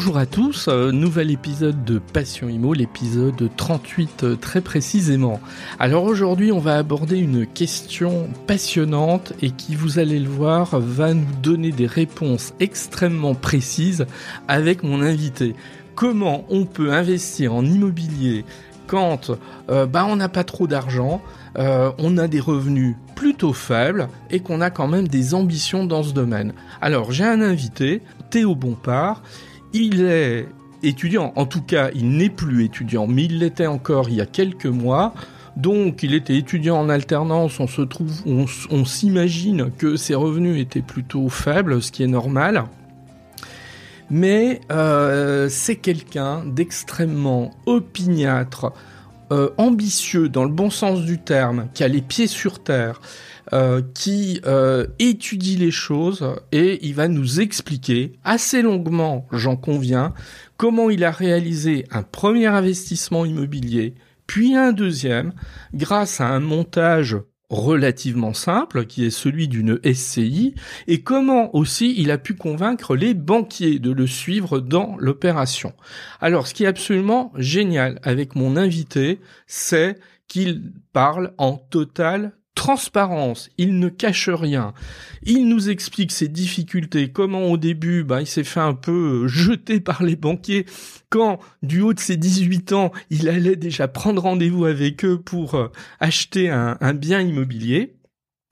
Bonjour à tous, euh, nouvel épisode de Passion Imo, l'épisode 38 euh, très précisément. Alors aujourd'hui on va aborder une question passionnante et qui vous allez le voir va nous donner des réponses extrêmement précises avec mon invité. Comment on peut investir en immobilier quand euh, bah, on n'a pas trop d'argent, on a des revenus plutôt faibles et qu'on a quand même des ambitions dans ce domaine? Alors j'ai un invité, Théo Bompard, il est étudiant, en tout cas il n'est plus étudiant, mais il l'était encore il y a quelques mois. Donc il était étudiant en alternance, on s'imagine que ses revenus étaient plutôt faibles, ce qui est normal. Mais euh, c'est quelqu'un d'extrêmement opiniâtre, euh, ambitieux dans le bon sens du terme, qui a les pieds sur terre, euh, qui euh, étudie les choses et il va nous expliquer assez longuement, j'en conviens, comment il a réalisé un premier investissement immobilier, puis un deuxième, grâce à un montage relativement simple, qui est celui d'une SCI, et comment aussi il a pu convaincre les banquiers de le suivre dans l'opération. Alors, ce qui est absolument génial avec mon invité, c'est qu'il parle en totale transparence, il ne cache rien. Il nous explique ses difficultés, comment au début, bah, il s'est fait un peu euh, jeter par les banquiers, quand du haut de ses 18 ans, il allait déjà prendre rendez-vous avec eux pour euh, acheter un, bien immobilier.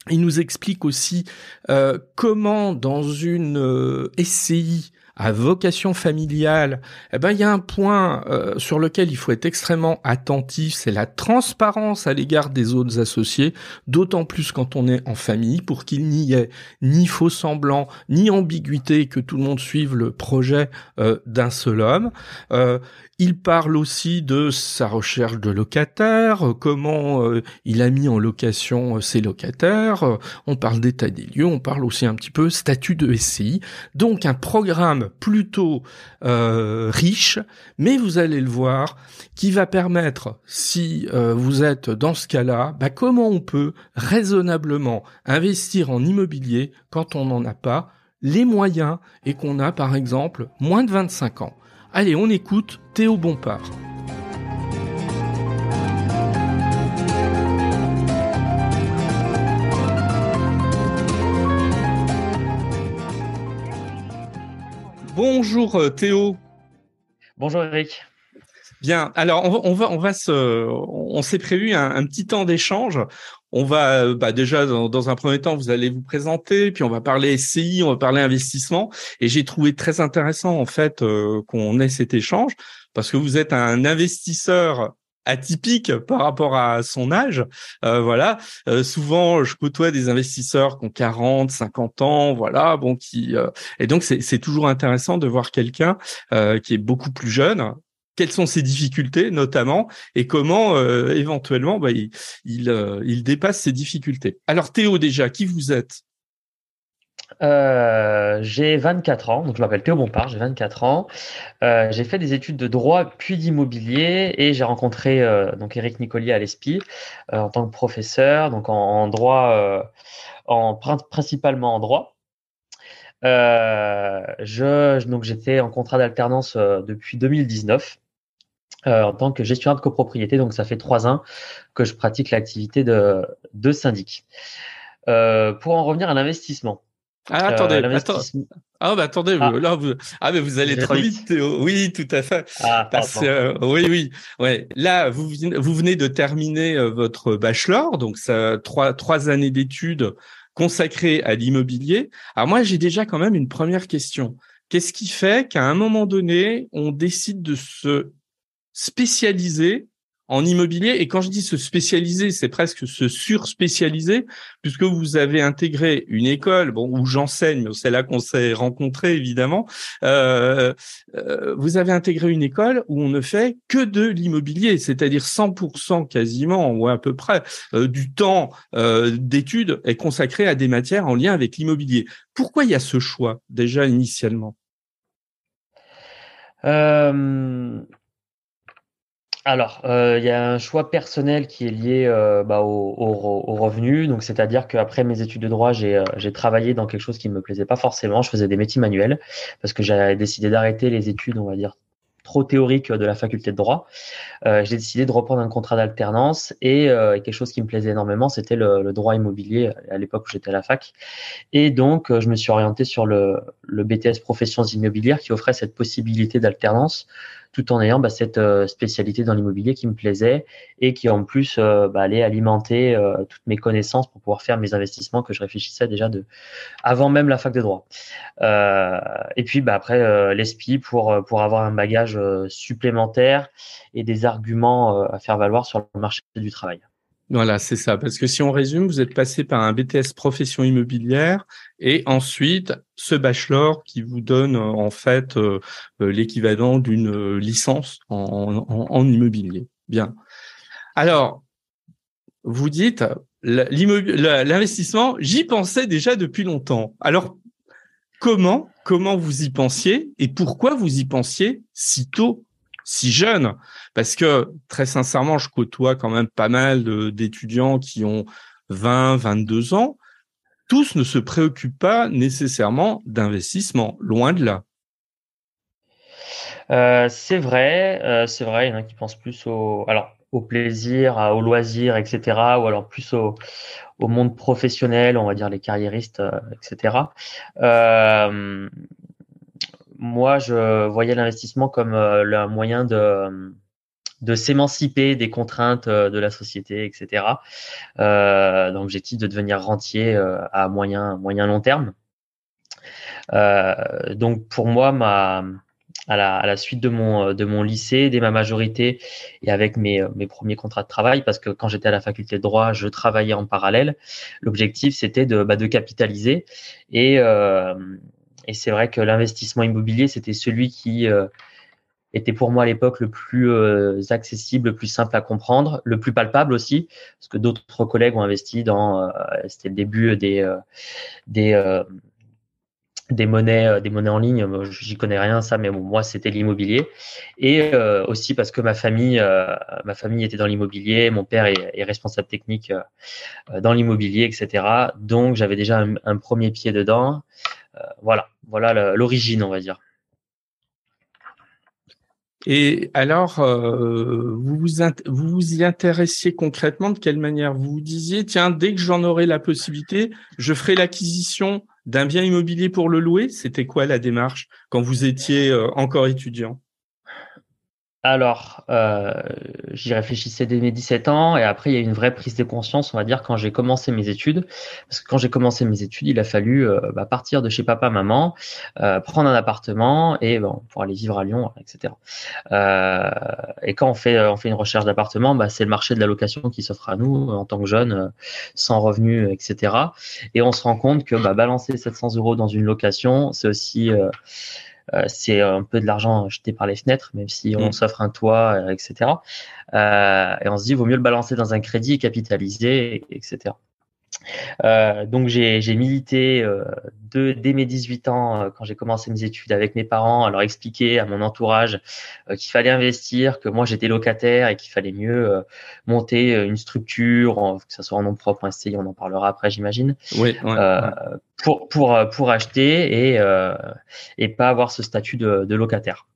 Il nous explique aussi euh, comment dans une SCI, à vocation familiale, eh ben il y a un point euh, sur lequel il faut être extrêmement attentif, c'est la transparence à l'égard des autres associés, d'autant plus quand on est en famille, pour qu'il n'y ait ni faux semblant, ni ambiguïté, que tout le monde suive le projet euh, d'un seul homme. Euh, il parle aussi de sa recherche de locataires, comment il a mis en location ses locataires, on parle d'état des lieux, on parle aussi un petit peu statut de SCI, donc un programme plutôt euh, riche, mais vous allez le voir, qui va permettre, si euh, vous êtes dans ce cas-là, bah, comment on peut raisonnablement investir en immobilier quand on n'en a pas les moyens et qu'on a par exemple moins de 25 ans. Allez, on écoute Théo Bompard. Bonjour euh, Théo. Bonjour Eric. Bien. Alors on va on va, se on s'est prévu un, petit temps d'échange. On va euh, bah déjà dans, un premier temps vous allez vous présenter, puis on va parler SCI, on va parler investissement. Et j'ai trouvé très intéressant en fait euh, qu'on ait cet échange parce que vous êtes un investisseur atypique par rapport à son âge. Euh, voilà. Euh, souvent, je côtoie des investisseurs qui ont 40, 50 ans, voilà, bon, qui euh, et donc c'est toujours intéressant de voir quelqu'un qui est beaucoup plus jeune. Quelles sont ses difficultés, notamment, et comment éventuellement bah, il, il, dépasse ses difficultés. Alors Théo, déjà, qui vous êtes? Euh, j'ai 24 ans, donc je m'appelle Théo Bompard, j'ai 24 ans. Euh, j'ai fait des études de droit puis d'immobilier et j'ai rencontré euh, donc Eric Nicolier à l'ESPI en tant que professeur, donc en, droit, en principalement en droit. je donc j'étais en contrat d'alternance depuis 2019. En tant que gestionnaire de copropriété, donc ça fait trois ans que je pratique l'activité de, de syndic. pour en revenir à l'investissement, ah, attendez, euh, Ah, bah, attendez, ah. Là, vous... ah, mais vous allez trop vite, Théo. Oui, tout à fait. Ah, Parce, euh, oui, oui. Ouais. Là, vous, vous venez de terminer euh, votre bachelor, donc ça, trois, trois années d'études consacrées à l'immobilier. Alors, moi, j'ai déjà quand même une première question. Qu'est-ce qui fait qu'à un moment donné, on décide de se spécialiser en immobilier. Et quand je dis se spécialiser, c'est presque se surspécialiser, puisque vous avez intégré une école, bon, où j'enseigne, c'est là qu'on s'est rencontrés évidemment. Euh, euh, vous avez intégré une école où on ne fait que de l'immobilier, c'est-à-dire 100% quasiment ou à peu près euh, du temps d'études est consacré à des matières en lien avec l'immobilier. Pourquoi il y a ce choix déjà initialement? Alors, euh, il y a un choix personnel qui est lié euh, bah, au, revenu. Donc, c'est-à-dire qu'après mes études de droit, j'ai travaillé dans quelque chose qui ne me plaisait pas forcément. Je faisais des métiers manuels parce que j'avais décidé d'arrêter les études, on va dire, trop théorique de la faculté de droit. Euh, j'ai décidé de reprendre un contrat d'alternance et, euh, quelque chose qui me plaisait énormément, c'était le, droit immobilier à l'époque où j'étais à la fac. Et donc, euh, je me suis orienté sur le BTS professions immobilières qui offrait cette possibilité d'alternance tout en ayant bah, cette euh, spécialité dans l'immobilier qui me plaisait et qui en plus euh, bah, allait alimenter euh, toutes mes connaissances pour pouvoir faire mes investissements que je réfléchissais déjà de avant même la fac de droit. et puis bah, après l'ESPI pour pour avoir un bagage supplémentaire et des arguments à faire valoir sur le marché du travail. Voilà, c'est ça. Parce que si on résume, vous êtes passé par un BTS profession immobilière et ensuite ce bachelor qui vous donne euh, en fait euh, euh, l'équivalent d'une licence en, en, immobilier. Bien. Alors, vous dites l'investissement, j'y pensais déjà depuis longtemps. Alors, comment comment vous y pensiez et pourquoi vous y pensiez si tôt? Si jeune Parce que très sincèrement, je côtoie quand même pas mal d'étudiants qui ont 20, 22 ans. Tous ne se préoccupent pas nécessairement d'investissement, loin de là. Euh, c'est vrai, euh, c'est vrai. Il y en a qui pensent plus au, alors, au plaisir, au loisir, etc., ou alors plus au, monde professionnel, on va dire les carriéristes, euh, etc moi, je voyais l'investissement comme euh, le moyen de, de s'émanciper des contraintes euh, de la société, etc. Euh, donc, l'objectif de devenir rentier euh, à moyen, moyen long terme. Euh, donc, pour moi, ma, à la, à la, suite de mon, de mon lycée, dès ma majorité et avec mes, mes premiers contrats de travail, parce que quand j'étais à la faculté de droit, je travaillais en parallèle. L'objectif, c'était de, bah, de capitaliser et, euh, et c'est vrai que l'investissement immobilier, c'était celui qui euh, était pour moi à l'époque le plus euh, accessible, le plus simple à comprendre, le plus palpable aussi, parce que d'autres collègues ont investi dans, euh, c'était le début des des des monnaies, des monnaies en ligne. J'y connais rien ça, mais moi c'était l'immobilier. Et aussi parce que ma famille, ma famille était dans l'immobilier. Mon père est, responsable technique dans l'immobilier, etc. Donc j'avais déjà un, premier pied dedans. Voilà voilà l'origine, on va dire. Et alors, euh, vous, vous, vous y intéressiez concrètement de quelle manière? Vous vous disiez, tiens, dès que j'en aurai la possibilité, je ferai l'acquisition d'un bien immobilier pour le louer? C'était quoi la démarche quand vous étiez euh, encore étudiant? Alors, euh, j'y réfléchissais dès mes 17 ans et après il y a eu une vraie prise de conscience, on va dire, quand j'ai commencé mes études. Parce que quand j'ai commencé mes études, il a fallu euh, bah, partir de chez papa, maman, euh, prendre un appartement et bon, pour aller vivre à Lyon, etc. Et quand on fait, on fait une recherche d'appartement, bah, c'est le marché de la location qui s'offre à nous en tant que jeunes, sans revenus, etc. Et on se rend compte que bah, balancer 700 euros dans une location, c'est aussi c'est un peu de l'argent jeté par les fenêtres, même si on mm. s'offre un toit, euh, etc. Euh, et on se dit, vaut mieux le balancer dans un crédit et capitaliser, etc. Euh, donc j'ai milité euh, de, dès mes 18 ans euh, quand j'ai commencé mes études avec mes parents, à leur expliquer à mon entourage qu'il fallait investir, que moi j'étais locataire et qu'il fallait mieux monter une structure, que ce soit en nom propre, en SCI, on en parlera après j'imagine, oui, pour, pour, pour acheter et, et pas avoir ce statut de, de locataire.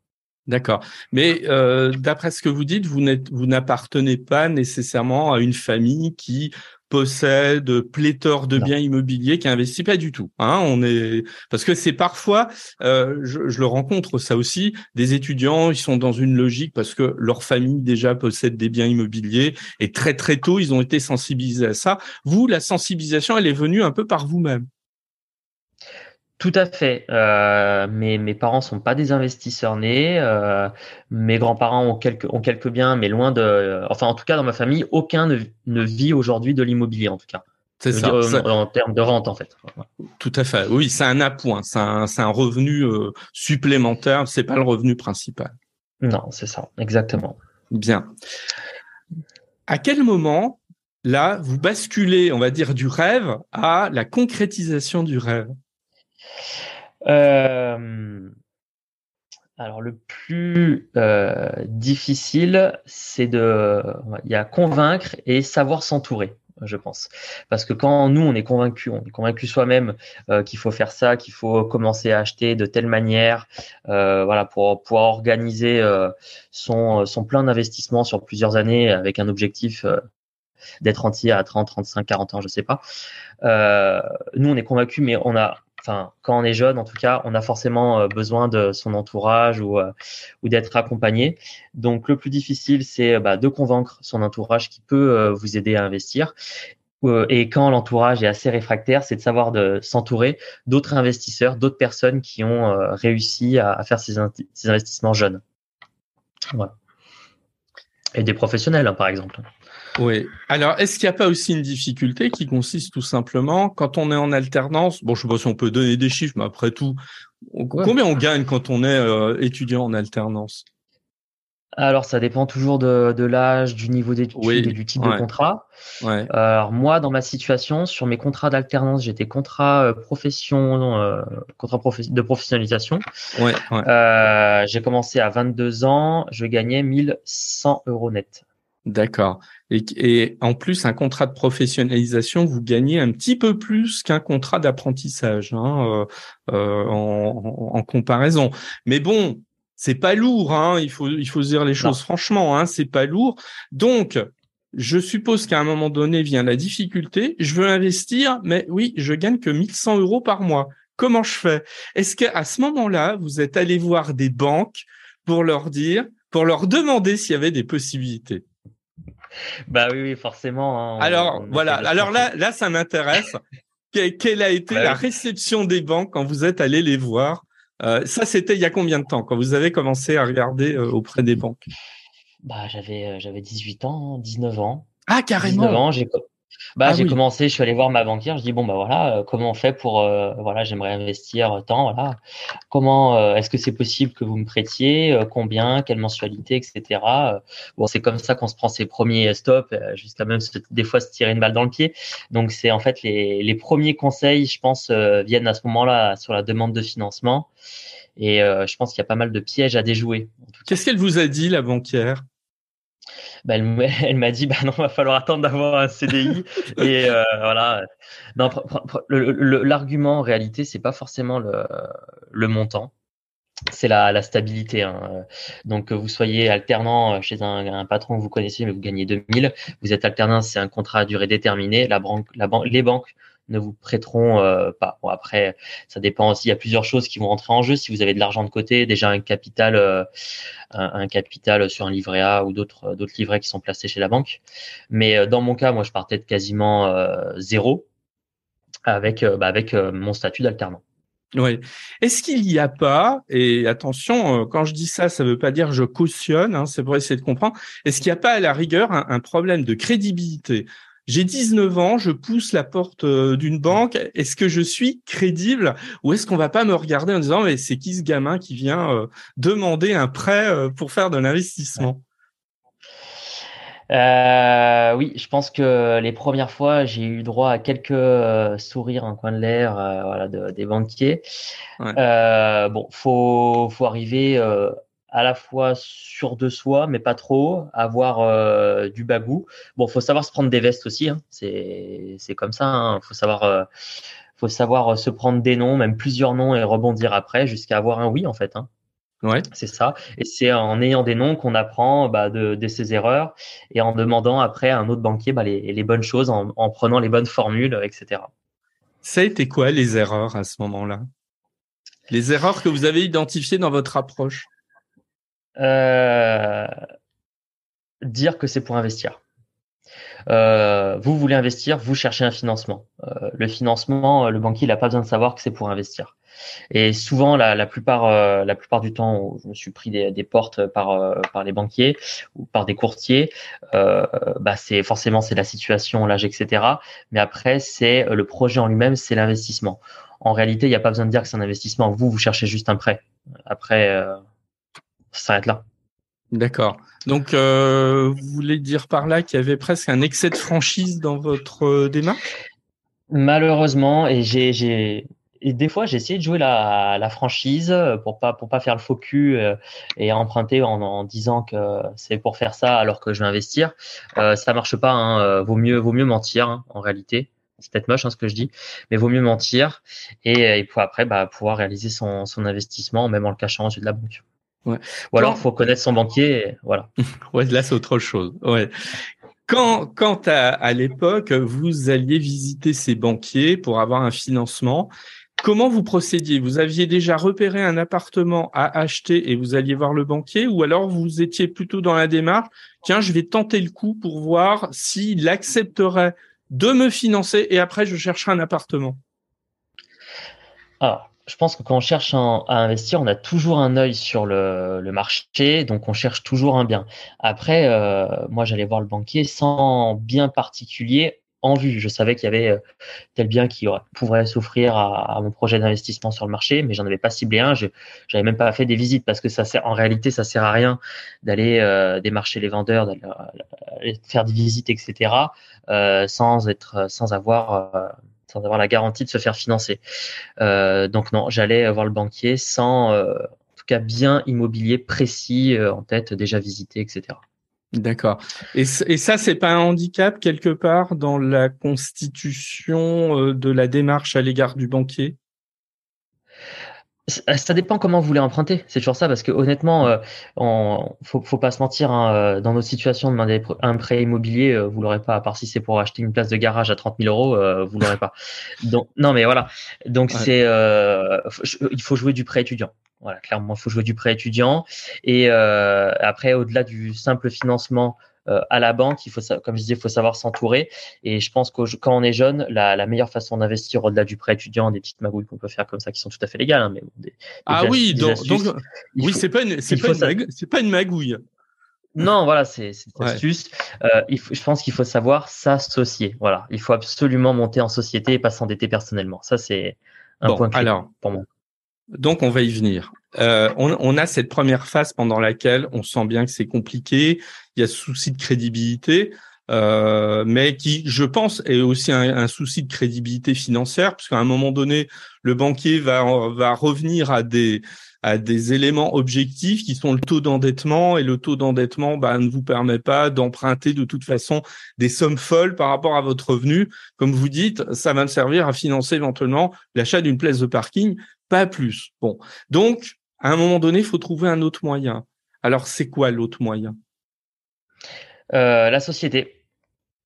D'accord. Mais euh, d'après ce que vous dites, vous n'appartenez pas nécessairement à une famille qui possède pléthore de biens immobiliers qui investit pas du tout. Hein, on est parce que c'est parfois, euh, je, je, le rencontre ça aussi, des étudiants, ils sont dans une logique parce que leur famille déjà possède des biens immobiliers et très très tôt ils ont été sensibilisés à ça. Vous, la sensibilisation, elle est venue un peu par vous-même. Tout à fait. Euh, mes, mes parents sont pas des investisseurs nés. Euh, mes grands-parents ont quelques, ont quelques biens, mais loin de. Enfin, en tout cas, dans ma famille, aucun ne, ne vit aujourd'hui de l'immobilier, en tout cas. C'est ça, En termes de rente, en fait. Tout à fait. Oui, c'est un appoint. C'est un, un, revenu euh, supplémentaire. C'est pas le revenu principal. Non, c'est ça. Exactement. Bien. À quel moment, là, vous basculez, on va dire, du rêve à la concrétisation du rêve? Euh, Alors le plus euh, difficile, c'est de, y a convaincre et savoir s'entourer, je pense. Parce que quand nous on est convaincu, on est convaincu soi-même euh, qu'il faut faire ça, qu'il faut commencer à acheter de telle manière, voilà, pour pouvoir organiser son son plein d'investissement sur plusieurs années avec un objectif d'être entier à 30, 35, 40 ans, je sais pas. nous on est convaincu, mais on a enfin, quand on est jeune, en tout cas, on a forcément euh, besoin de son entourage ou, euh, ou d'être accompagné. Donc, le plus difficile, c'est bah, de convaincre son entourage qui peut euh, vous aider à investir. Et quand l'entourage est assez réfractaire, c'est de savoir s'entourer d'autres investisseurs, d'autres personnes qui ont réussi à, faire ces, investissements jeunes. Voilà. Et des professionnels, hein, par exemple. Oui. Alors, est-ce qu'il n'y a pas aussi une difficulté qui consiste tout simplement quand on est en alternance Bon, je sais pas si on peut donner des chiffres, mais après tout, combien on gagne quand on est euh, étudiant en alternance? Alors, ça dépend toujours de, de l'âge, du niveau d'études et du type de contrat. Ouais. Alors, moi, dans ma situation, sur mes contrats d'alternance, j'étais contrat euh, profession, euh, contrat de professionnalisation. Ouais, euh, j'ai commencé à 22 ans, je gagnais 1100 euros net. D'accord. Et, et, en plus, un contrat de professionnalisation, vous gagnez un petit peu plus qu'un contrat d'apprentissage hein, euh, euh en, en, comparaison. Mais bon, c'est pas lourd. Hein, il faut il faut dire les choses franchement. Hein, c'est pas lourd. Donc, je suppose qu'à un moment donné vient la difficulté. Je veux investir, mais oui, je gagne que 1100 euros par mois. Comment je fais? Est-ce qu'à ce moment-là, vous êtes allé voir des banques pour leur dire, pour leur demander s'il y avait des possibilités? Bah oui, forcément. Hein, Alors voilà. Alors là, là, ça m'intéresse. Quelle a été la réception des banques quand vous êtes allé les voir euh, Ça, c'était il y a combien de temps quand vous avez commencé à regarder euh, auprès des banques? Bah j'avais euh, j'avais 18 ans, 19 ans. Ah carrément. 19 ans, j'ai bah, ah j'ai commencé, je suis allé voir ma banquière, je dis bon bah voilà, euh, comment on fait pour euh, voilà, j'aimerais investir tant, voilà. Comment euh, est-ce que c'est possible que vous me prêtiez, combien, quelle mensualité, etc. bon, c'est comme ça qu'on se prend ses premiers stops, jusqu'à même des fois se tirer une balle dans le pied. Donc c'est en fait les, les premiers conseils, je pense, viennent à ce moment-là sur la demande de financement. Et je pense qu'il y a pas mal de pièges à déjouer. Qu'est-ce qu'elle vous a dit, la banquière? Bah, elle, m'a dit bah non, va falloir attendre d'avoir un CDI et euh, voilà. Non, l'argument en réalité, c'est pas forcément le, le montant, c'est la, la, stabilité. Hein. Donc que vous soyez alternant chez un, un, patron que vous connaissez mais vous gagnez 2000, vous êtes alternant, c'est un contrat à durée déterminée. La banque, la banque, les banques ne vous prêteront euh, pas. Bon, après, ça dépend aussi. Il y a plusieurs choses qui vont rentrer en jeu. Si vous avez de l'argent de côté, déjà un capital, euh, un, capital sur un livret A ou d'autres d'autres livrets qui sont placés chez la banque. Mais euh, dans mon cas, moi, je partais de quasiment zéro avec bah, avec mon statut d'alternant. Oui. Est-ce qu'il n'y a pas, et attention, quand je dis ça, ça ne veut pas dire je cautionne, hein, c'est pour essayer de comprendre, est-ce qu'il n'y a pas à la rigueur un problème de crédibilité j'ai 19 ans, je pousse la porte euh, d'une banque. Est-ce que je suis crédible ou est-ce qu'on va pas me regarder en disant mais c'est qui ce gamin qui vient euh, demander un prêt euh, pour faire de l'investissement? Oui, je pense que les premières fois, j'ai eu droit à quelques sourires en coin de l'air, voilà, des banquiers. bon, faut, faut arriver à la fois sûr de soi, mais pas trop, avoir euh, du bagou. Bon, faut savoir se prendre des vestes aussi. Hein. C'est c'est comme ça. Hein. Faut savoir euh, faut savoir se prendre des noms, même plusieurs noms et rebondir après jusqu'à avoir un oui en fait. Hein. Ouais. C'est ça. Et c'est en ayant des noms qu'on apprend bah, de, de, ses erreurs et en demandant après à un autre banquier bah, les, les, bonnes choses, en, en prenant les bonnes formules, etc. Ça a été quoi les erreurs à ce moment-là? Les erreurs que vous avez identifiées dans votre approche? Euh, dire que c'est pour investir. Euh, vous voulez investir, vous cherchez un financement. Euh, le financement, le banquier, il n'a pas besoin de savoir que c'est pour investir. Et souvent, la, la plupart, euh, la plupart du temps, je me suis pris des, des portes par, euh, par les banquiers ou par des courtiers, bah c'est forcément c'est la situation, l'âge, etc. Mais après, c'est le projet en lui-même, c'est l'investissement. En réalité, il n'y a pas besoin de dire que c'est un investissement. Vous, vous cherchez juste un prêt. Après, ça s'arrête là. D'accord. Donc, euh, vous voulez dire par là qu'il y avait presque un excès de franchise dans votre euh, démarche? Malheureusement, et j'ai et des fois, j'ai essayé de jouer la, la, franchise pour pas pour pas faire le faux cul et emprunter en, en disant que c'est pour faire ça alors que je vais investir. Euh, ça marche pas. Hein. Vaut mieux vaut mieux mentir hein, en réalité c'est peut-être moche hein, ce que je dis, mais vaut mieux mentir et, et après bah, pouvoir réaliser son, son investissement même en le cachant aux yeux de la banque. Ouais. Ou alors, il faut connaître son banquier. voilà. ouais, là, c'est autre chose. Ouais. Quand, quand à, à l'époque, vous alliez visiter ces banquiers pour avoir un financement, comment vous procédiez? Vous aviez déjà repéré un appartement à acheter et vous alliez voir le banquier ou alors vous étiez plutôt dans la démarche, tiens, je vais tenter le coup pour voir s'il accepterait de me financer et après je chercherai un appartement Alors, je pense que quand on cherche à investir, on a toujours un œil sur le, marché, donc on cherche toujours un bien. Après, euh, moi, j'allais voir le banquier sans bien particulier en vue. Je savais qu'il y avait euh, tel bien qui pourrait s'offrir à, mon projet d'investissement sur le marché, mais j'en avais pas ciblé un. Je n'avais même pas fait des visites parce que ça sert, en réalité, ça sert à rien d'aller euh, démarcher les vendeurs, d'aller faire des visites, etc. sans être, sans avoir sans avoir la garantie de se faire financer. Euh, donc non, j'allais voir le banquier sans, euh, en tout cas, bien immobilier précis euh, en tête, déjà visité, etc. D'accord. Et, et ça, c'est pas un handicap quelque part dans la constitution de la démarche à l'égard du banquier? Ça dépend comment vous voulez emprunter. C'est toujours ça, parce que honnêtement, euh, on, faut, faut pas se mentir. Hein, euh, dans nos situations, demander un prêt immobilier, euh, vous l'aurez pas. À part si c'est pour acheter une place de garage à 30 000 euros, euh, vous l'aurez pas. Donc non, mais voilà. Donc c'est, il faut jouer du prêt étudiant. Voilà, clairement, il faut jouer du prêt étudiant. Et après, au-delà du simple financement euh, à la banque, il faut, comme je disais, il faut savoir s'entourer. Et je pense que quand on est jeune, la, la meilleure façon d'investir au-delà du prêt étudiant, des petites magouilles qu'on peut faire comme ça, qui sont tout à fait légales. Hein, mais des, ah oui, donc, oui, c'est pas une, c'est pas, une pas une magouille. Non, voilà, c'est une astuce. Euh, il faut, je pense qu'il faut savoir s'associer. Voilà, il faut absolument monter en société et pas s'endetter personnellement. Ça, c'est un point clé alors, pour moi. Donc, on va y venir. Euh, on, a cette première phase pendant laquelle on sent bien que c'est compliqué, il y a souci de crédibilité, euh, mais qui, je pense, est aussi un, souci de crédibilité financière, parce qu'à un moment donné, le banquier va, revenir à des, à des éléments objectifs qui sont le taux d'endettement et le taux d'endettement bah, ne vous permet pas d'emprunter de toute façon des sommes folles par rapport à votre revenu. Comme vous dites, ça va me servir à financer éventuellement l'achat d'une place de parking, pas plus. Bon, donc à un moment donné, il faut trouver un autre moyen. Alors, c'est quoi l'autre moyen? Euh, La société.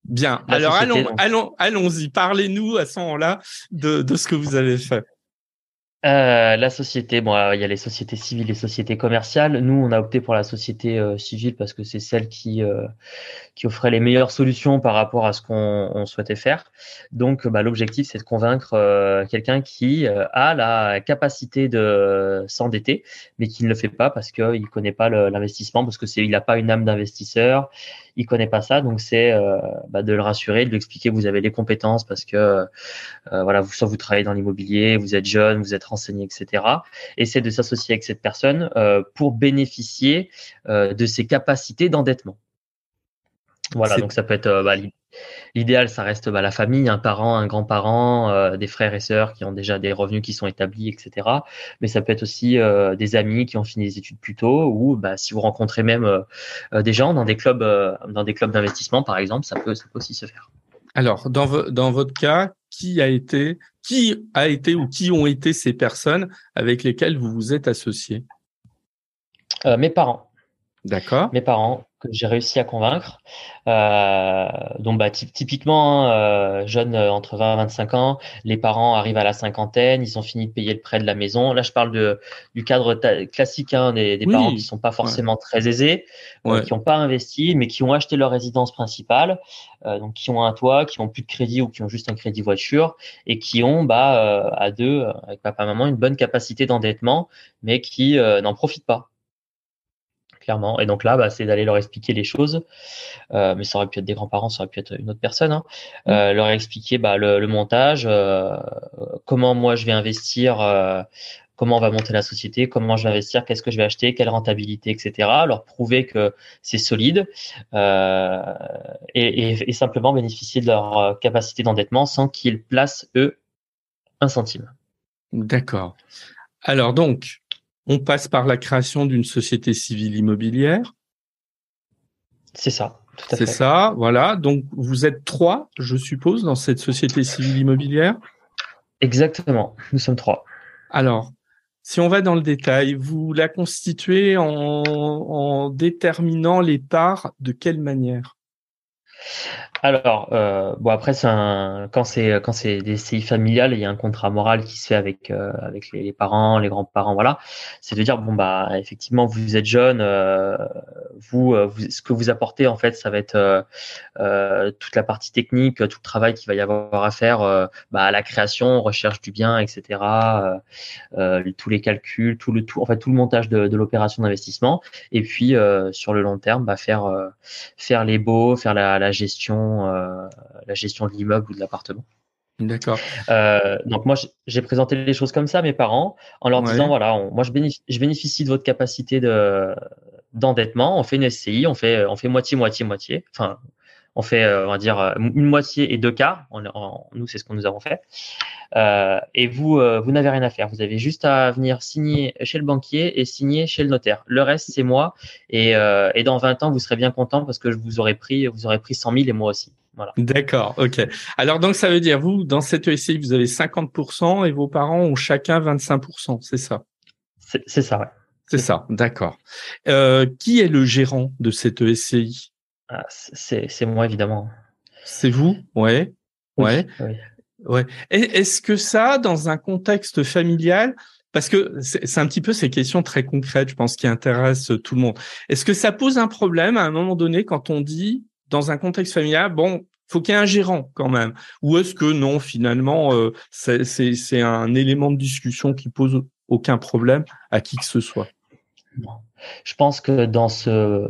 Bien. Alors, allons, allons, allons-y. Parlez-nous à ce moment-là de, de ce que vous avez fait. Euh, la société, bon, il y a les sociétés civiles, les sociétés commerciales. Nous, on a opté pour la société euh, civile parce que c'est celle qui euh, qui offrait les meilleures solutions par rapport à ce qu'on souhaitait faire. Donc, bah, l'objectif, c'est de convaincre quelqu'un qui a la capacité de s'endetter, mais qui ne le fait pas parce qu'il ne connaît pas l'investissement, parce que c'est il n'a pas une âme d'investisseur, il connaît pas ça, donc c'est euh, bah, de le rassurer, de lui expliquer que vous avez les compétences parce que euh, voilà, vous soit vous travaillez dans l'immobilier, vous êtes jeune, vous êtes renseigné, etc. Et c'est de s'associer avec cette personne euh, pour bénéficier de ses capacités d'endettement. Voilà, donc ça peut être bah, L'idéal, ça reste bah, la famille, un parent, un grand-parent, euh, des frères et sœurs qui ont déjà des revenus qui sont établis, etc. Mais ça peut être aussi euh, des amis qui ont fini des études plus tôt, ou bah, si vous rencontrez même euh, des gens dans des clubs, dans des clubs d'investissement, par exemple, ça peut, ça peut aussi se faire. Alors, dans, dans votre cas, qui a été, qui a été ou qui ont été ces personnes avec lesquelles vous vous êtes associé Mes parents. D'accord. Mes parents que j'ai réussi à convaincre. Euh, donc bah, typiquement, hein, euh, jeunes euh, entre 20 et 25 ans, les parents arrivent à la cinquantaine, ils ont fini de payer le prêt de la maison. Là, je parle de, du cadre classique hein, des, des parents qui sont pas forcément très aisés, euh, qui n'ont pas investi, mais qui ont acheté leur résidence principale, euh, donc qui ont un toit, qui ont plus de crédit ou qui ont juste un crédit voiture, et qui ont bah, à deux, avec papa et maman, une bonne capacité d'endettement, mais qui n'en profitent pas clairement. Et donc là, bah, c'est d'aller leur expliquer les choses. Euh, mais ça aurait pu être des grands-parents, ça aurait pu être une autre personne. Hein. Mmh. Euh, leur expliquer bah, le, montage, euh, comment moi je vais investir, comment on va monter la société, comment je vais investir, qu'est-ce que je vais acheter, quelle rentabilité, etc. Leur prouver que c'est solide et, et, simplement bénéficier de leur capacité d'endettement sans qu'ils placent eux un centime. D'accord. Alors donc, on passe par la création d'une société civile immobilière. C'est ça. C'est ça, voilà. Donc vous êtes trois, je suppose, dans cette société civile immobilière? Exactement. Nous sommes trois. Alors, si on va dans le détail, vous la constituez en, en déterminant les parts de quelle manière? Alors, euh, bon après, un, quand c'est quand c'est des CI familiales, il y a un contrat moral qui se fait avec euh, avec les, parents, les grands-parents, voilà. C'est de dire bon bah effectivement vous êtes jeune, euh, vous, ce que vous apportez en fait, ça va être toute la partie technique, tout le travail qu'il va y avoir à faire, bah, la création, recherche du bien, etc. tous les calculs, tout le tout, en fait tout le montage de, de l'opération d'investissement, et puis sur le long terme, bah, faire faire les baux, faire la, la gestion euh, la gestion de l'immeuble ou de l'appartement. D'accord. Euh, donc moi, j'ai présenté les choses comme ça à mes parents en leur disant voilà, moi je bénéficie, je bénéficie de votre capacité de d'endettement. On fait une SCI, on fait on fait moitié moitié moitié. Enfin, on fait euh, on va dire une moitié et deux quarts. nous, c'est ce que nous avons fait. et vous vous n'avez rien à faire. Vous avez juste à venir signer chez le banquier et signer chez le notaire. Le reste, c'est moi. Et, et dans 20 ans, vous serez bien content parce que je vous aurais pris vous aurez pris 100 000 et moi aussi. D'accord, ok. Alors donc ça veut dire vous dans cette ESCI vous avez 50% et vos parents ont chacun 25%, c'est ça? C'est ça, ouais. C'est ça, d'accord. Euh, qui est le gérant de cette ESCI ah, C'est moi évidemment. C'est vous, ouais, ouais, ouais. Est-ce que ça, dans un contexte familial, parce que c'est un petit peu ces questions très concrètes, je pense, qui intéressent tout le monde. Est-ce que ça pose un problème à un moment donné quand on dit dans un contexte familial, bon, faut qu'il y ait un gérant quand même? Ou est-ce que non, finalement, euh, c'est un élément de discussion qui pose aucun problème à qui que ce soit? Je pense que dans ce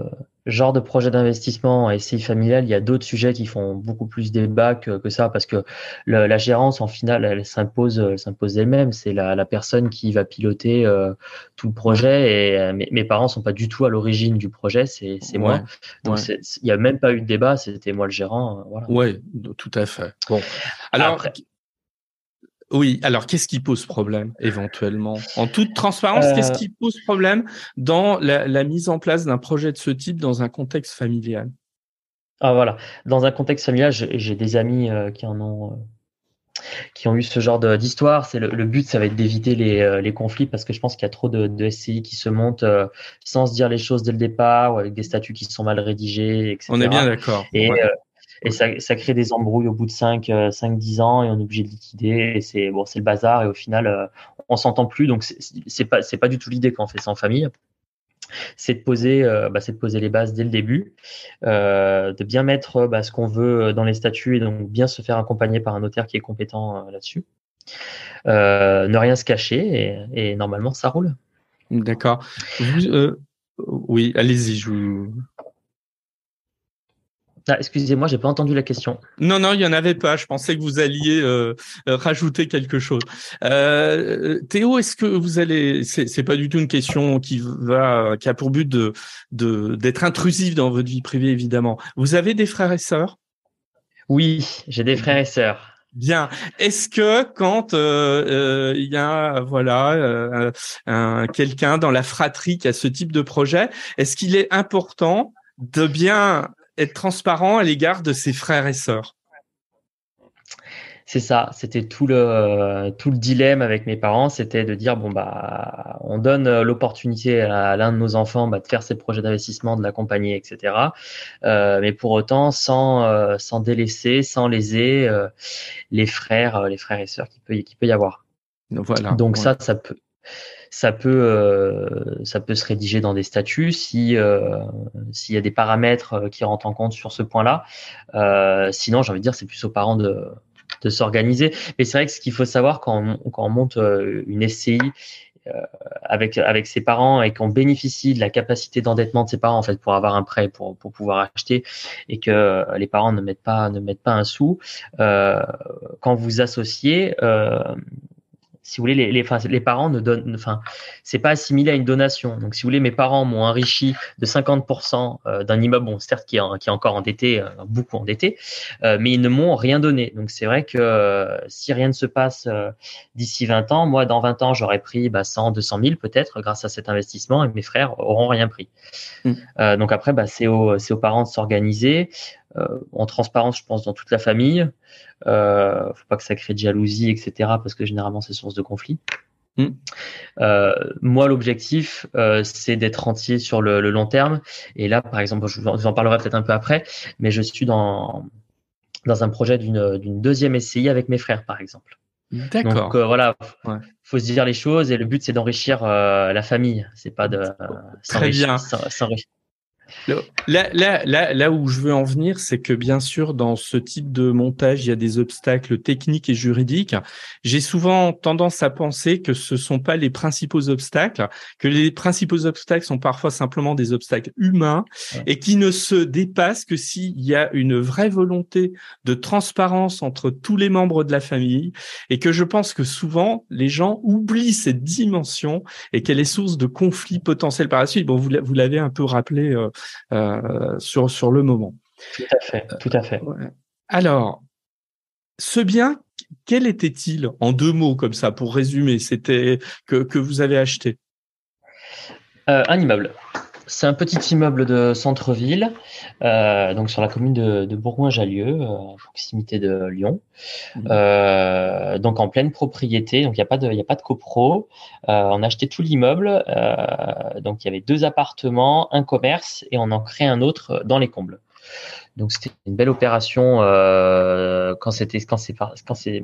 genre de projet d'investissement et SCI familial, il y a d'autres sujets qui font beaucoup plus débat que, que ça parce que la gérance, en final, elle s'impose, s'impose d'elle-même. C'est la, la, personne qui va piloter euh, tout le projet et euh, mes, mes, parents sont pas du tout à l'origine du projet, c'est, moi. Donc il n'y a même pas eu de débat, c'était moi le gérant. Euh, voilà. Ouais, tout à fait. Bon, alors. Oui, alors qu'est-ce qui pose problème éventuellement? En toute transparence, qu'est-ce euh. qui pose problème dans la, mise en place d'un projet de ce type dans un contexte familial? Ah voilà, dans un contexte familial, j'ai des amis euh, qui en ont euh, qui ont eu ce genre d'histoire. C'est le, but, ça va être d'éviter les, les, conflits parce que je pense qu'il y a trop de, de, SCI qui se montent sans se dire les choses dès le départ ou avec des statuts qui sont mal rédigés, etc. On est bien d'accord. Et et ça, ça, crée des embrouilles au bout de 5, 5 10 ans et on est obligé de liquider et c'est bon, c'est le bazar et au final euh, on s'entend plus donc c'est pas c'est pas du tout l'idée quand on fait ça en famille. C'est de poser euh, bah, c'est de poser les bases dès le début, euh, de bien mettre bah, ce qu'on veut dans les statuts et donc bien se faire accompagner par un notaire qui est compétent là-dessus. ne rien se cacher et, et normalement ça roule. D'accord. oui, allez-y, je vous ah, excusez-moi, j'ai pas entendu la question. Non, non, il y en avait pas. Je pensais que vous alliez euh, euh, rajouter quelque chose. Euh, Théo, est-ce que vous allez C'est pas du tout une question qui va, qui a pour but de d'être intrusive dans votre vie privée, évidemment. Vous avez des frères et sœurs? Oui, j'ai des frères et sœurs. Bien. Est-ce que quand il y a voilà quelqu'un dans la fratrie qui a ce type de projet, est-ce qu'il est important de bien être transparent à l'égard de ses frères et sœurs. C'est ça, c'était tout le tout le dilemme avec mes parents, c'était de dire bon bah on donne l'opportunité à l'un de nos enfants bah, de faire ses projets d'investissement, de l'accompagner, etc. Euh, mais pour autant sans euh, sans délaisser, sans léser euh, les frères, les frères et sœurs qui peut qui peut y avoir. Voilà. Donc ça, ça peut ça peut, euh, ça peut se rédiger dans des statuts si euh, s'il y a des paramètres euh, qui rentrent en compte sur ce point-là. sinon, j'ai envie de dire, c'est plus aux parents de, de s'organiser. Mais c'est vrai que ce qu'il faut savoir quand on, quand on monte une SCI avec avec ses parents et qu'on bénéficie de la capacité d'endettement de ses parents en fait pour avoir un prêt pour pour pouvoir acheter et que les parents ne mettent pas ne mettent pas un sou quand vous associez si vous voulez, les, les, les parents ne donnent, enfin, c'est pas assimilé à une donation. Donc, si vous voulez, mes parents m'ont enrichi de 50% euh, d'un immeuble, bon, certes, qui est, qui est encore endetté, euh, beaucoup endetté, euh, mais ils ne m'ont rien donné. Donc, c'est vrai que si rien ne se passe d'ici 20 ans, moi, dans 20 ans, j'aurais pris bah, 100, 200 000 peut-être grâce à cet investissement et mes frères auront rien pris. Mmh. donc après, bah, c'est aux, aux parents de s'organiser. Euh, en transparence, je pense, dans toute la famille. Euh, faut pas que ça crée de jalousie, etc. Parce que généralement, c'est source de conflit. Hmm. Euh, moi, l'objectif, euh, c'est d'être entier sur le, long terme. Et là, par exemple, je vous en parlerai peut-être un peu après, mais je suis dans, dans un projet d'une deuxième SCI avec mes frères, par exemple. D'accord. Donc voilà, ouais. faut se dire les choses et le but c'est d'enrichir la famille, c'est pas de Très bien. Là, là, là, là où je veux en venir, c'est que bien sûr, dans ce type de montage, il y a des obstacles techniques et juridiques. J'ai souvent tendance à penser que ce sont pas les principaux obstacles, que les principaux obstacles sont parfois simplement des obstacles humains et qui ne se dépassent que s'il y a une vraie volonté de transparence entre tous les membres de la famille et que je pense que souvent les gens oublient cette dimension et qu'elle est source de conflits potentiels par la suite. Bon, vous l'avez un peu rappelé. Euh, sur, sur le moment. Tout à fait, tout à fait. Alors, ce bien, quel était-il en deux mots comme ça pour résumer C'était que, que vous avez acheté? Euh, Un immeuble. C'est un petit immeuble de centre-ville, euh, donc sur la commune de, de Bourgoin-Jallieu, à proximité de Lyon. Mmh. Euh, donc en pleine propriété, donc il n'y a pas de, il a pas de copro. Euh, on a acheté tout l'immeuble, euh, donc il y avait deux appartements, un commerce, et on en crée un autre dans les combles. Donc c'était une belle opération euh, quand c'était quand c'est quand c'est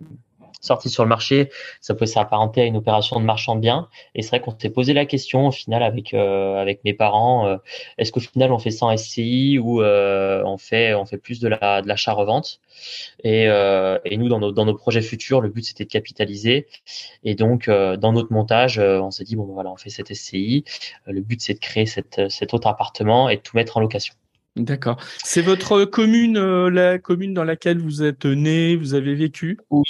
sorti sur le marché, ça pouvait s'apparenter à une opération de marchand de biens. Et c'est vrai qu'on s'est posé la question au final avec euh, avec mes parents, euh, est-ce qu'au final on fait 100 SCI ou euh, on fait on fait plus de la de l'achat revente et, et nous dans nos dans nos projets futurs, le but c'était de capitaliser. Et donc dans notre montage, on s'est dit bon voilà on fait cette SCI. Le but c'est de créer cette cet autre appartement et de tout mettre en location. D'accord. C'est votre commune, la commune dans laquelle vous êtes né, vous avez vécu? Oui,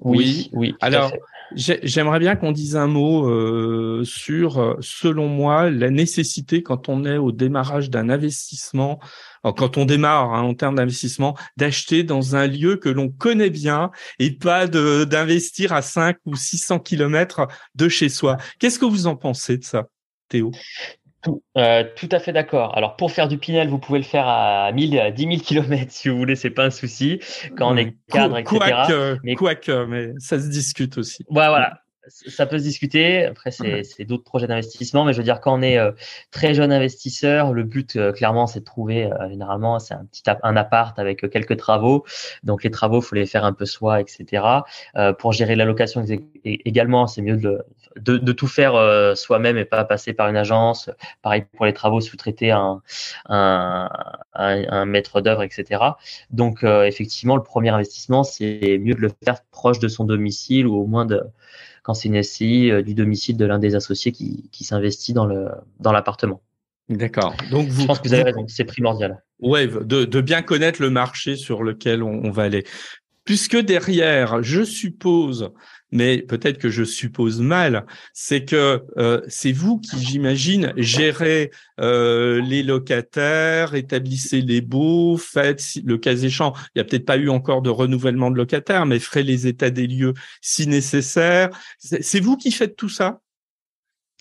oui, oui. Alors, j'aimerais bien qu'on dise un mot euh, sur, euh, selon moi, la nécessité quand on est au démarrage d'un investissement, quand on démarre hein, en termes d'investissement, d'acheter dans un lieu que l'on connaît bien et pas d'investir à 5 ou 600 kilomètres de chez soi. Qu'est-ce que vous en pensez de ça, Théo? Tout, euh, tout à fait d'accord. Alors pour faire du Pinel, vous pouvez le faire à 1000, à 10 000 km si vous voulez, c'est pas un souci. Quand on est cadre, etc. Quoique, mais, quoique, mais ça se discute aussi. Ouais, voilà ça peut se discuter. Après, c'est d'autres projets d'investissement, mais je veux dire, quand on est euh, très jeune investisseur, le but, euh, clairement, c'est de trouver, euh, généralement, c'est un petit un appart avec quelques travaux. Donc, les travaux, faut les faire un peu soi, etc. pour gérer la location également, c'est mieux de, de, de, tout faire soi-même et pas passer par une agence. Pareil pour les travaux, sous-traiter un, un, un, un maître d'œuvre, etc. Donc, effectivement, le premier investissement, c'est mieux de le faire proche de son domicile ou au moins de quand c'est une SCI euh, du domicile de l'un des associés qui, qui s'investit dans le dans l'appartement. D'accord. Donc vous, je pense que vous avez raison, c'est primordial. Ouais, de, de, bien connaître le marché sur lequel on, on va aller. Puisque derrière, je suppose, mais peut-être que je suppose mal, c'est que euh, c'est vous qui, j'imagine, gérez euh, les locataires, établissez les baux, faites le cas échéant. Il n'y a peut-être pas eu encore de renouvellement de locataires, mais ferez les états des lieux si nécessaire. C'est vous qui faites tout ça?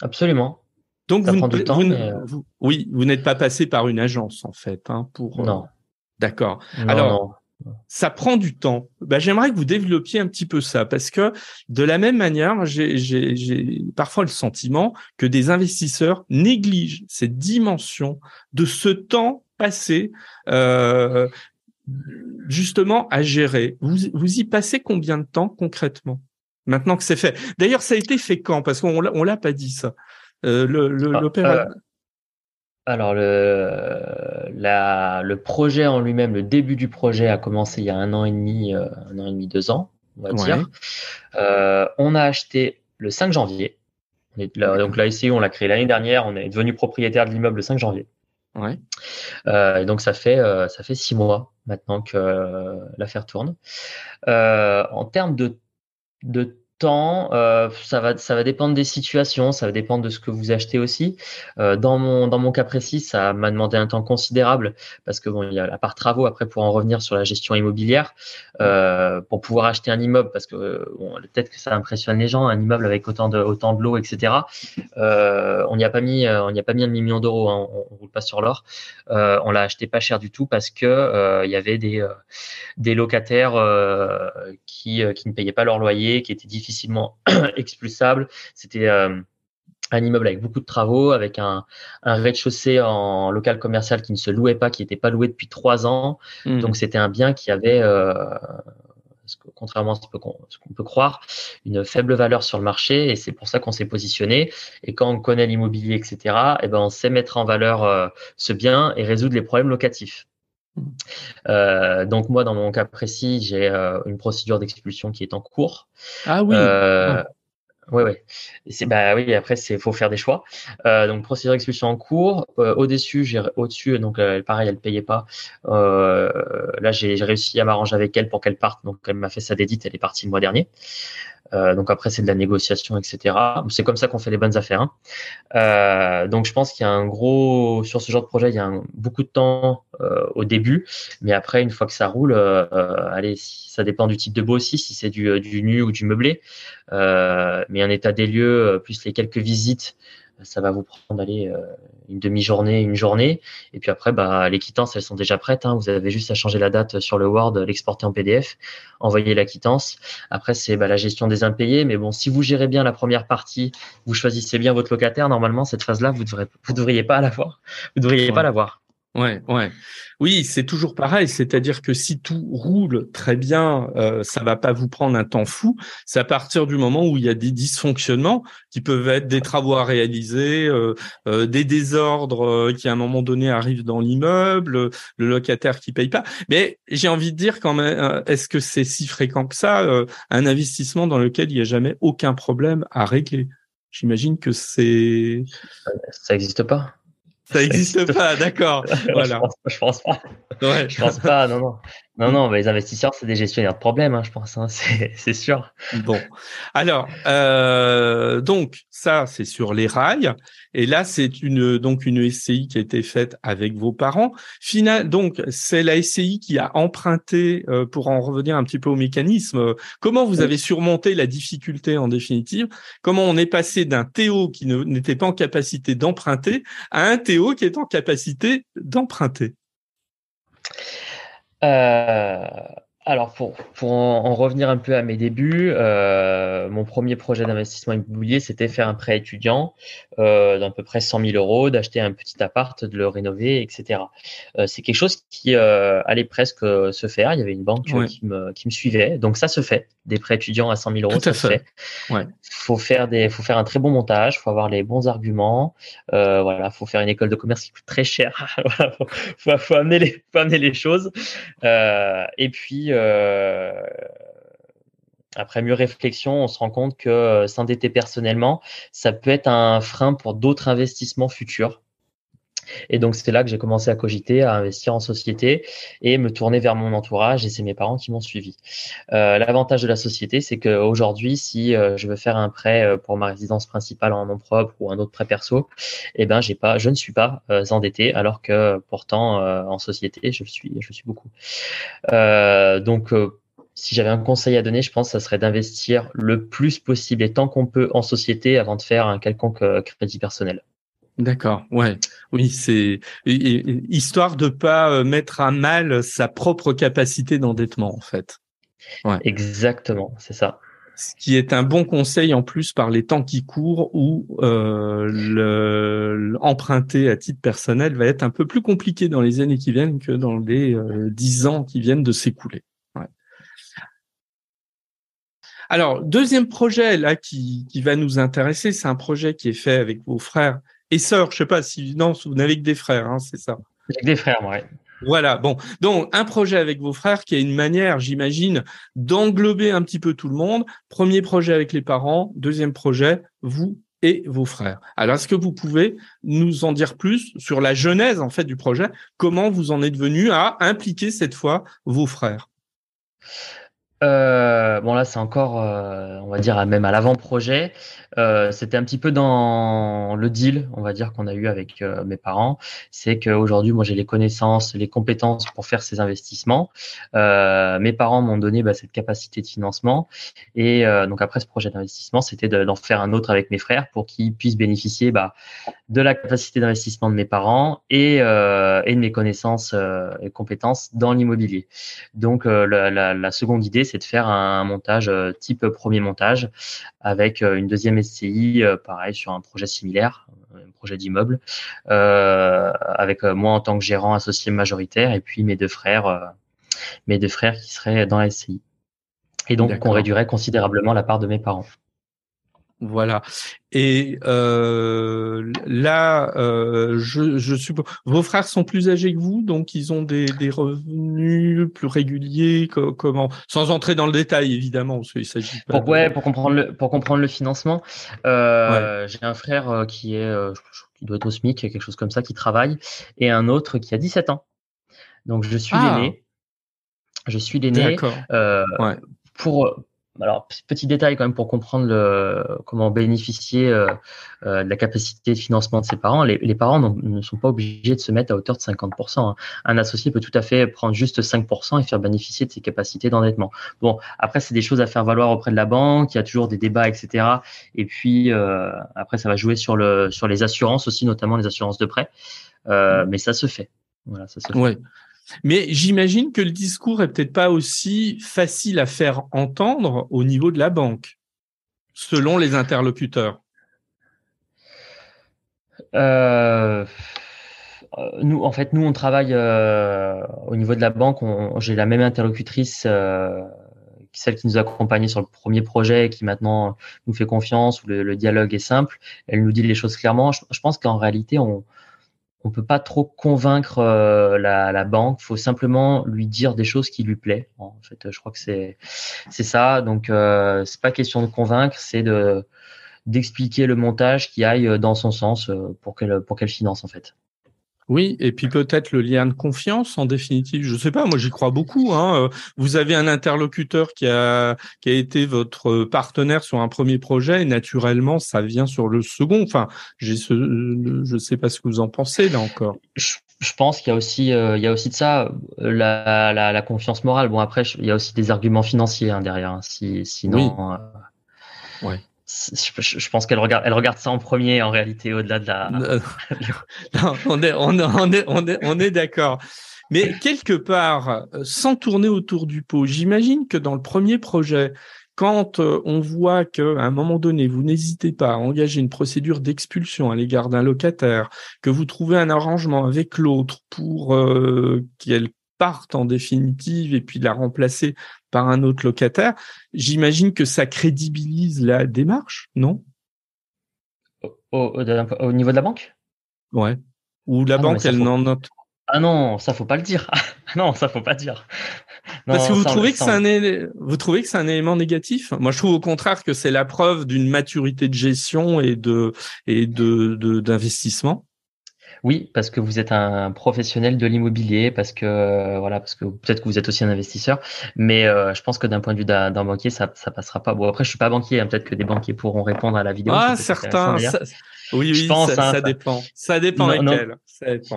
Absolument. Donc vous, euh, oui, vous n'êtes pas passé par une agence en fait, hein, pour. Non. D'accord. Alors, ça prend du temps. Bah, j'aimerais que vous développiez un petit peu ça parce que de la même manière, j'ai parfois le sentiment que des investisseurs négligent cette dimension de ce temps passé euh, justement à gérer. Vous, vous y passez combien de temps concrètement maintenant que c'est fait? D'ailleurs, ça a été fait quand? Parce qu'on on l'a pas dit ça. Euh, L'opéra. Ah, alors le, la, le projet en lui-même, le début du projet a commencé il y a un an et demi, euh, un an et demi, deux ans, on va dire. Euh, on a acheté le 5 janvier. donc là ici, on l'a créé l'année dernière. On est devenu propriétaire de l'immeuble le 5 janvier. Ouais. Euh, donc ça fait euh, ça fait six mois maintenant que euh, l'affaire tourne. en termes de de euh, ça va, ça va dépendre des situations, ça va dépendre de ce que vous achetez aussi. Euh, dans mon, dans mon cas précis, ça m'a demandé un temps considérable parce que bon, il y a la part travaux après pour en revenir sur la gestion immobilière, euh, pour pouvoir acheter un immeuble parce que peut-être que ça impressionne les gens, un immeuble avec autant de, autant de l'eau, etc. On n'y a pas mis, on n'y a pas mis un demi-million d'euros, hein, on, on roule pas sur l'or. On l'a acheté pas cher du tout parce que il y avait des, des locataires qui, qui ne payaient pas leur loyer, qui étaient difficiles difficilement expulsable. C'était euh, un immeuble avec beaucoup de travaux, avec un, rez-de-chaussée en local commercial qui ne se louait pas, qui n'était pas loué depuis trois ans. Hmm. Donc c'était un bien qui avait, euh, contrairement à ce qu'on peut croire, une faible valeur sur le marché et c'est pour ça qu'on s'est positionné. Et quand on connaît l'immobilier, etc., et eh ben on sait mettre en valeur euh, ce bien et résoudre les problèmes locatifs. Euh, donc moi, dans mon cas précis, j'ai euh, une procédure d'expulsion qui est en cours. Ah oui. Euh, Oui, oui. C'est bah oui. Après, c'est faut faire des choix. Euh, donc procédure d'expulsion en cours. Euh, au-dessus, j'ai au-dessus, donc pareil, elle payait pas. là, j'ai réussi à m'arranger avec elle pour qu'elle parte. Donc elle m'a fait sa dédite. Elle est partie le mois dernier. Euh, donc après, c'est de la négociation, etc. C'est comme ça qu'on fait les bonnes affaires. Hein. Euh, donc je pense qu'il y a un gros sur ce genre de projet, il y a beaucoup de temps euh, au début, mais après, une fois que ça roule, euh, allez, ça dépend du type de beau aussi, si c'est du, du nu ou du meublé. mais un état des lieux plus les quelques visites ça va vous prendre euh, une demi-journée, une journée. Et puis après, bah, les quittances, elles sont déjà prêtes. Hein. Vous avez juste à changer la date sur le Word, l'exporter en PDF, envoyer la quittance. Après, c'est bah, la gestion des impayés. Mais bon, si vous gérez bien la première partie, vous choisissez bien votre locataire, normalement, cette phase-là, vous ne devriez pas l'avoir. Vous devriez pas l'avoir. Ouais, ouais. Oui, c'est toujours pareil. C'est-à-dire que si tout roule très bien, euh, ça va pas vous prendre un temps fou. C'est à partir du moment où il y a des dysfonctionnements qui peuvent être des travaux à réaliser, euh, euh, des désordres euh, qui à un moment donné arrivent dans l'immeuble, le locataire qui paye pas. Mais j'ai envie de dire quand même, est-ce que c'est si fréquent que ça, un investissement dans lequel il n'y a jamais aucun problème à régler? J'imagine que c'est. Ça n'existe pas. Ça n'existe pas, d'accord. voilà. je, pense, pense pas. Ouais. Je pense pas, non, non. Non, non, les investisseurs, c'est des gestionnaires de problèmes, hein, je pense, hein, c'est sûr. Bon, alors, euh, donc ça, c'est sur les rails, et là, c'est une donc une SCI qui a été faite avec vos parents. Final, donc c'est la SCI qui a emprunté, euh, pour en revenir un petit peu au mécanisme. comment vous avez surmonté la difficulté en définitive? Comment on est passé d'un Théo qui n'était pas en capacité d'emprunter à un Théo qui est en capacité d'emprunter? Euh, alors pour, pour en, revenir un peu à mes débuts, euh, mon premier projet d'investissement immobilier, c'était faire un prêt étudiant euh, d'à peu près 100 000 euros, d'acheter un petit appart, de le rénover, etc. Euh, c'est quelque chose qui allait presque se faire. Il y avait une banque qui, me, qui me suivait, donc ça se fait. Des prêts étudiants à 100 000 euros, ça se fait. Ouais. Faut faire des, faut faire un très bon montage, faut avoir les bons arguments. Euh, voilà, faut faire une école de commerce qui coûte très cher. voilà, faut, faut, faut, amener les, faut amener les choses. et puis euh, après mieux réflexion, on se rend compte que euh, s'endetter personnellement, ça peut être un frein pour d'autres investissements futurs. Et donc, c'est là que j'ai commencé à cogiter, à investir en société et me tourner vers mon entourage. Et c'est mes parents qui m'ont suivi. Euh, L'avantage de la société, c'est qu'aujourd'hui, si euh, je veux faire un prêt euh, pour ma résidence principale en nom propre ou un autre prêt perso, eh ben, j'ai pas, je ne suis pas euh, endetté, alors que pourtant, en société, je suis, je suis beaucoup. donc, si j'avais un conseil à donner, je pense que ça serait d'investir le plus possible et tant qu'on peut en société avant de faire un quelconque crédit personnel. D'accord, ouais, oui, c'est histoire de pas euh, mettre à mal sa propre capacité d'endettement en fait. Ouais. Exactement, c'est ça. Ce qui est un bon conseil en plus par les temps qui courent où euh, le, emprunter à titre personnel va être un peu plus compliqué dans les années qui viennent que dans les euh, dix ans qui viennent de s'écouler. Ouais. Alors, deuxième projet là qui, qui va nous intéresser, c'est un projet qui est fait avec vos frères et sœurs. Je sais pas si non, vous n'avez que des frères, hein, c'est ça. Avec des frères, ouais. Voilà, bon. Donc, un projet avec vos frères qui a une manière, j'imagine, d'englober un petit peu tout le monde. Premier projet avec les parents, deuxième projet, vous et vos frères. Alors, est-ce que vous pouvez nous en dire plus sur la genèse, en fait, du projet? Comment vous en êtes venu à impliquer cette fois vos frères? Euh, bon là c'est encore, euh, on va dire même à l'avant-projet. Euh, c'était un petit peu dans le deal, on va dire qu'on a eu avec mes parents. C'est qu'aujourd'hui moi j'ai les connaissances, les compétences pour faire ces investissements. Mes parents m'ont donné bah, cette capacité de financement et donc après ce projet d'investissement, c'était d'en faire un autre avec mes frères pour qu'ils puissent bénéficier bah, de la capacité d'investissement de mes parents et, de mes connaissances et compétences dans l'immobilier. Donc la, la seconde idée c'est de faire un montage euh, type premier montage avec euh, une deuxième SCI, euh, pareil, sur un projet similaire, un projet d'immeuble, avec moi en tant que gérant associé majoritaire et puis mes deux frères, mes deux frères qui seraient dans la SCI. Et donc, on réduirait considérablement la part de mes parents. Voilà. Et euh, là, euh, je, je suppose, vos frères sont plus âgés que vous, donc ils ont des, des revenus plus réguliers. comment? Sans entrer dans le détail, évidemment, parce qu'il s'agit pas. Pour, ouais, pour comprendre le pour comprendre le financement, euh, j'ai un frère euh, qui est euh, qui doit être au SMIC, quelque chose comme ça, qui travaille, et un autre qui a 17 ans. Donc je suis ah. l'aîné. Je suis l'aîné. D'accord. Euh, ouais. Pour alors, petit détail quand même pour comprendre le, comment bénéficier euh, euh, de la capacité de financement de ses parents. Les, parents ne sont pas obligés de se mettre à hauteur de 50%. Hein. Un associé peut tout à fait prendre juste 5% et faire bénéficier de ses capacités d'endettement. Bon, après, c'est des choses à faire valoir auprès de la banque. Il y a toujours des débats, etc. Et puis, euh, après, ça va jouer sur, le, sur les assurances aussi, notamment les assurances de prêt. Mmh. mais ça se fait. Voilà, ça se fait. Mais j'imagine que le discours est peut-être pas aussi facile à faire entendre au niveau de la banque, selon les interlocuteurs. Euh, nous, en fait, nous, on travaille euh, au niveau de la banque. J'ai la même interlocutrice, euh, celle qui nous a accompagnés sur le premier projet, qui maintenant nous fait confiance, où le, dialogue est simple. Elle nous dit les choses clairement. je pense qu'en réalité, on, on peut pas trop convaincre euh, la, la, banque. faut simplement lui dire des choses qui lui plaît. En fait, je crois que c'est c'est ça. Donc, euh, c'est pas question de convaincre, c'est de d'expliquer le montage qui aille dans son sens euh, pour qu'elle pour qu'elle finance en fait. Oui, et puis peut-être le lien de confiance en définitive. Je sais pas, moi j'y crois beaucoup. Hein. Vous avez un interlocuteur qui a qui a été votre partenaire sur un premier projet, et naturellement ça vient sur le second. Enfin, j'ai ce, je sais pas ce que vous en pensez là encore. Je, pense qu'il y a aussi euh, il y a aussi de ça la, la, la confiance morale. Bon après il y a aussi des arguments financiers hein, derrière. Hein. Si, sinon. Oui. Euh, ouais je, pense qu'elle regarde, elle regarde ça en premier en réalité au-delà de la. non, on est, on est, on est, est, d'accord. Mais quelque part, sans tourner autour du pot, j'imagine que dans le premier projet, quand euh, on voit qu'à un moment donné, vous n'hésitez pas à engager une procédure d'expulsion à l'égard d'un locataire, que vous trouvez un arrangement avec l'autre pour euh, qu'elle parte en définitive et puis la remplacer par un autre locataire, j'imagine que ça crédibilise la démarche, non? Au, niveau de la banque? Ouais. Ou la ah banque, elle n'en note. Ah non, ça faut pas le dire. non, ça faut pas dire. Parce que vous trouvez que c'est un vous trouvez que c'est un élément négatif? Moi, je trouve au contraire que c'est la preuve d'une maturité de gestion et de et de d'investissement. Oui, parce que vous êtes un professionnel de l'immobilier, parce que euh, voilà, parce que peut-être que vous êtes aussi un investisseur, mais euh, je pense que d'un point de vue d'un banquier, ça ça passera pas. Bon après, je suis pas banquier, hein, peut-être que des banquiers pourront répondre à la vidéo. Ah certains. Oui, oui, pense, ça, hein, ça, dépend. Ça dépend lesquels.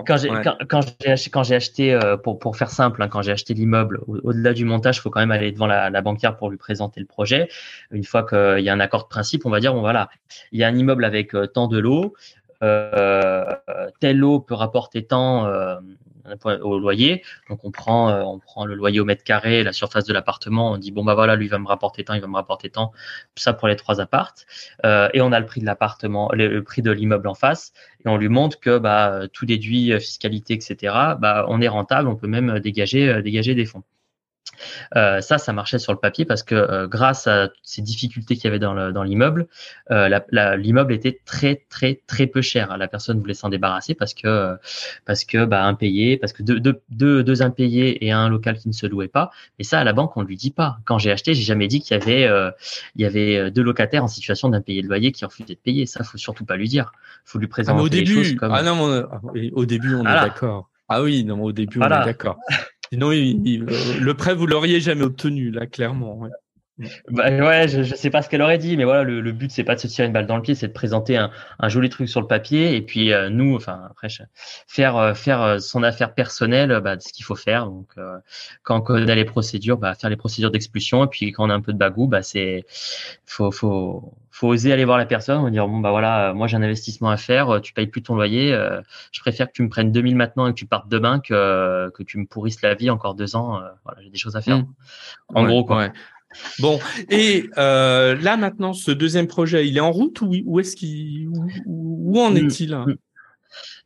Quand j'ai quand, quand j'ai acheté, quand j'ai acheté euh, pour pour faire simple, hein, quand j'ai acheté l'immeuble, au-delà du montage, il faut quand même aller devant la, la, banquière pour lui présenter le projet. Une fois qu'il y a un accord de principe, on va dire bon voilà, il y a un immeuble avec tant de lots, euh, telle eau peut rapporter tant euh, au loyer. Donc on prend, euh, on prend le loyer au mètre carré, la surface de l'appartement. On dit bon bah voilà, lui va me rapporter tant, il va me rapporter tant. Ça pour les trois appartes. et on a le prix de l'appartement, le, prix de l'immeuble en face. Et on lui montre que bah tout déduit, fiscalité, etc. Bah on est rentable, on peut même dégager, dégager des fonds. Euh, ça, ça marchait sur le papier parce que euh, grâce à ces difficultés qu'il y avait dans l'immeuble, euh, l'immeuble était très très très peu cher. La personne voulait s'en débarrasser parce que parce que bah impayé, parce que deux, deux, deux, deux, impayés et un local qui ne se louait pas. Et ça, à la banque, on lui dit pas. Quand j'ai acheté, j'ai jamais dit qu'il y avait il y avait deux locataires en situation d'impayé de loyer qui refusaient de payer. Ça, faut surtout pas lui dire. Faut lui présenter ah, au début, choses comme. Ah non, au début, on est d'accord. Ah oui, non, au début, on est d'accord. Sinon, le prêt, vous l'auriez jamais obtenu, là, clairement. Bah, ouais, je, je sais pas ce qu'elle aurait dit, mais voilà, le, le but c'est pas de se tirer une balle dans le pied, c'est de présenter un, un joli truc sur le papier et puis euh, nous, enfin après faire euh, faire euh, son affaire personnelle, bah, ce qu'il faut faire. Donc quand on connaît les procédures, bah, faire les procédures d'expulsion et puis quand on a un peu de bagou, bah c'est faut faut faut oser aller voir la personne, on dire bon bah voilà, moi j'ai un investissement à faire, tu payes plus ton loyer, je préfère que tu me prennes 2000 maintenant et que tu partes demain que que tu me pourrisses la vie encore deux ans. voilà, j'ai des choses à faire. Mmh. En gros quoi. Bon, et euh, là maintenant, ce deuxième projet, il est en route ou où est-ce qu'il où, en est-il?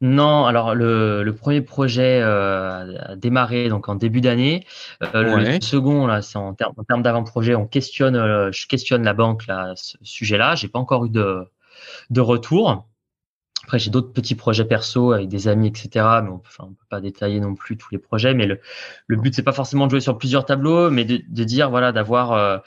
Non, alors le, le premier projet euh, a démarré donc en début d'année. Euh, Le second là, c'est en termes terme d'avant-projet, on questionne, je questionne la banque là, ce sujet-là. J'ai pas encore eu de de retour. Après, j'ai d'autres petits projets perso avec des amis, etc. Mais on peut, enfin, on peut pas détailler non plus tous les projets. Mais le, le but, c'est pas forcément de jouer sur plusieurs tableaux, mais de, de dire, voilà, d'avoir euh,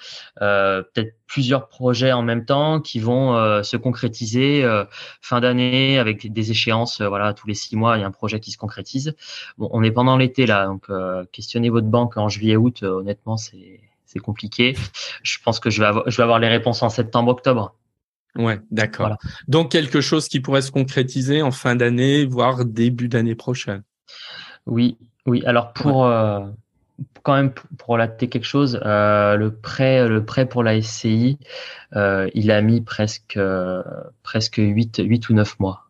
euh, peut-être plusieurs projets en même temps qui vont euh, se concrétiser euh, fin d'année avec des échéances. Euh, voilà, tous les six mois, il y a un projet qui se concrétise. Bon, on est pendant l'été là, donc questionnez votre banque en juillet-août. honnêtement, c'est c'est compliqué. Je pense que je vais avoir, je vais avoir les réponses en septembre-octobre. Ouais, d'accord. Donc quelque chose qui pourrait se concrétiser en fin d'année, voire début d'année prochaine. Oui, oui. Alors pour euh, quand même pour relater quelque chose, euh, le prêt, le prêt pour la SCI, euh, il a mis presque presque 8, 8 ou 9 mois.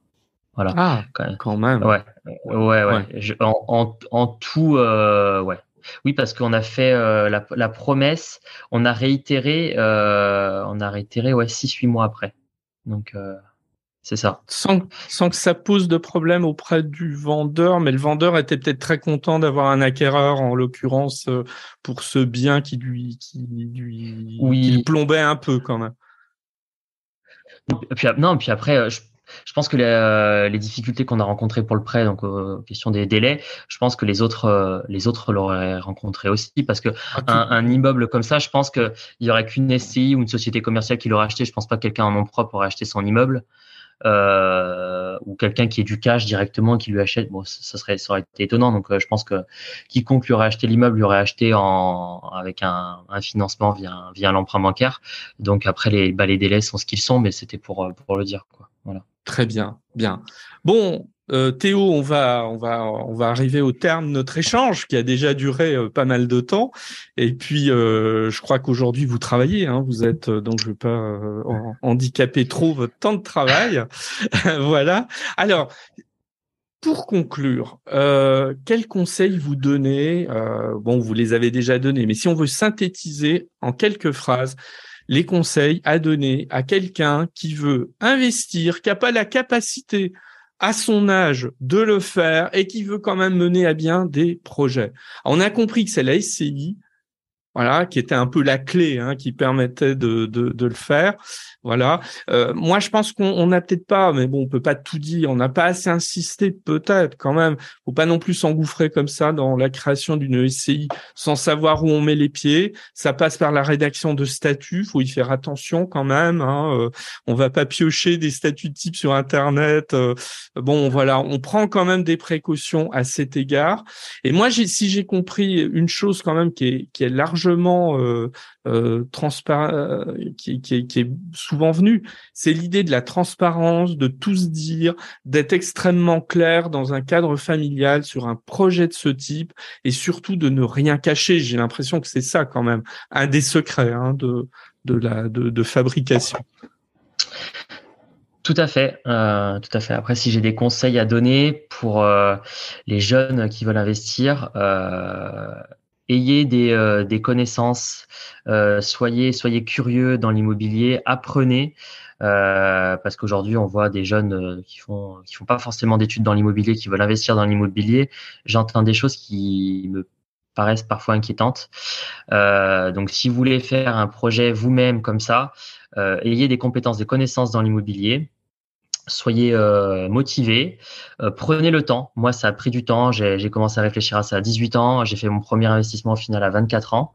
Voilà. Ah, quand même. Ouais, ouais, ouais. en, en, tout, ouais. Oui, parce qu'on a fait euh, la, promesse, on a réitéré, euh, on a réitéré ouais six huit mois après. Donc euh, c'est ça. Sans, sans que ça pose de problème auprès du vendeur, mais le vendeur était peut-être très content d'avoir un acquéreur en l'occurrence pour ce bien qui lui qui lui, oui. plombait un peu quand même. Puis, non, puis après, je je pense que les, euh, les difficultés qu'on a rencontrées pour le prêt, donc euh, question des délais, je pense que les autres euh, les autres l'auraient rencontré aussi parce que ah, un, un, immeuble comme ça, je pense qu'il y aurait qu'une SCI ou une société commerciale qui l'aurait acheté. Je pense pas que quelqu'un en nom propre aurait acheté son immeuble. Euh, ou quelqu'un qui est du cash directement qui lui achète, bon, ça serait, ça aurait été étonnant. Donc, je pense que quiconque lui aurait acheté l'immeuble lui aurait acheté en avec un, un financement via via l'emprunt bancaire. Donc après les bah, les délais sont ce qu'ils sont, mais c'était pour pour le dire quoi. Très bien, bien. Bon, euh, Théo, on va, on va, on va arriver au terme de notre échange qui a déjà duré euh, pas mal de temps. Et puis, euh, je crois qu'aujourd'hui vous travaillez. Hein, vous êtes donc je veux pas handicaper trop votre temps de travail. voilà. Alors, pour conclure, euh, quels conseils vous donnez Bon, vous les avez déjà donnés, mais si on veut synthétiser en quelques phrases les conseils à donner à quelqu'un qui veut investir, qui n'a pas la capacité à son âge de le faire et qui veut quand même mener à bien des projets. On a compris que c'est la SCI, voilà, qui était un peu la clé, hein, qui permettait de, le faire. Voilà. Euh, moi, je pense qu'on n'a peut-être pas, mais bon, on peut pas tout dire. On n'a pas assez insisté, peut-être quand même. Faut pas non plus s'engouffrer comme ça dans la création d'une SCI sans savoir où on met les pieds. Ça passe par la rédaction de statuts. Faut y faire attention quand même. Hein. Euh, on va pas piocher des statuts de type sur Internet. Euh, bon, voilà, on prend quand même des précautions à cet égard. Et moi, si j'ai compris une chose quand même qui est, qui est largement largement euh, euh, euh qui, qui, est souvent venu, c'est l'idée de la transparence, de tout se dire, d'être extrêmement clair dans un cadre familial sur un projet de ce type, et surtout de ne rien cacher. J'ai l'impression que c'est ça quand même un des secrets hein, de de la de, fabrication. Tout à fait, euh, tout à fait. Après, si j'ai des conseils à donner pour euh, les jeunes qui veulent investir, ayez des, euh, des connaissances, euh, soyez, soyez curieux dans l'immobilier, apprenez. Euh, parce qu'aujourd'hui, on voit des jeunes qui font qui font pas forcément d'études dans l'immobilier, qui veulent investir dans l'immobilier. J'entends des choses qui me paraissent parfois inquiétantes. donc, si vous voulez faire un projet vous-même comme ça, ayez des compétences, des connaissances dans l'immobilier. Soyez euh, motivés, euh, prenez le temps. Moi, ça a pris du temps. J'ai commencé à réfléchir à ça à 18 ans. J'ai fait mon premier investissement au final à 24 ans.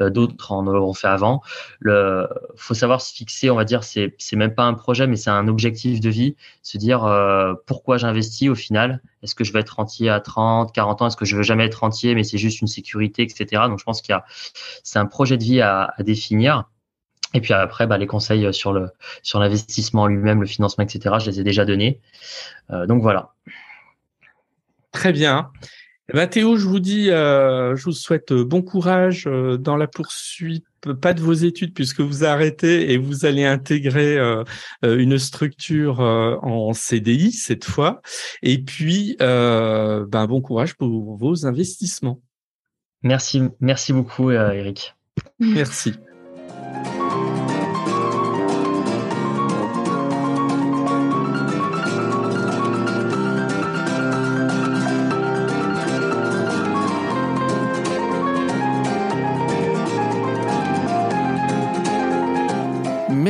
Euh, D'autres en auront fait avant. Le, faut savoir se fixer, on va dire, c'est même pas un projet, mais c'est un objectif de vie. Se dire euh, pourquoi j'investis au final? Est-ce que je vais être rentier à 30, 40 ans? Est-ce que je veux jamais être rentier, mais c'est juste une sécurité, etc. Donc, je pense qu'il y a, c'est un projet de vie à définir. Et puis après, bah, les conseils sur le sur l'investissement lui-même, le financement, etc. Je les ai déjà donnés. Euh, donc voilà. Très bien. Eh ben, Théo, je vous dis, euh, je vous souhaite bon courage euh, dans la poursuite, pas de vos études puisque vous arrêtez et vous allez intégrer euh, euh une structure euh, en CDI cette fois. Et puis, euh, ben, bon courage pour vos investissements. Merci, merci beaucoup, Eric. Merci.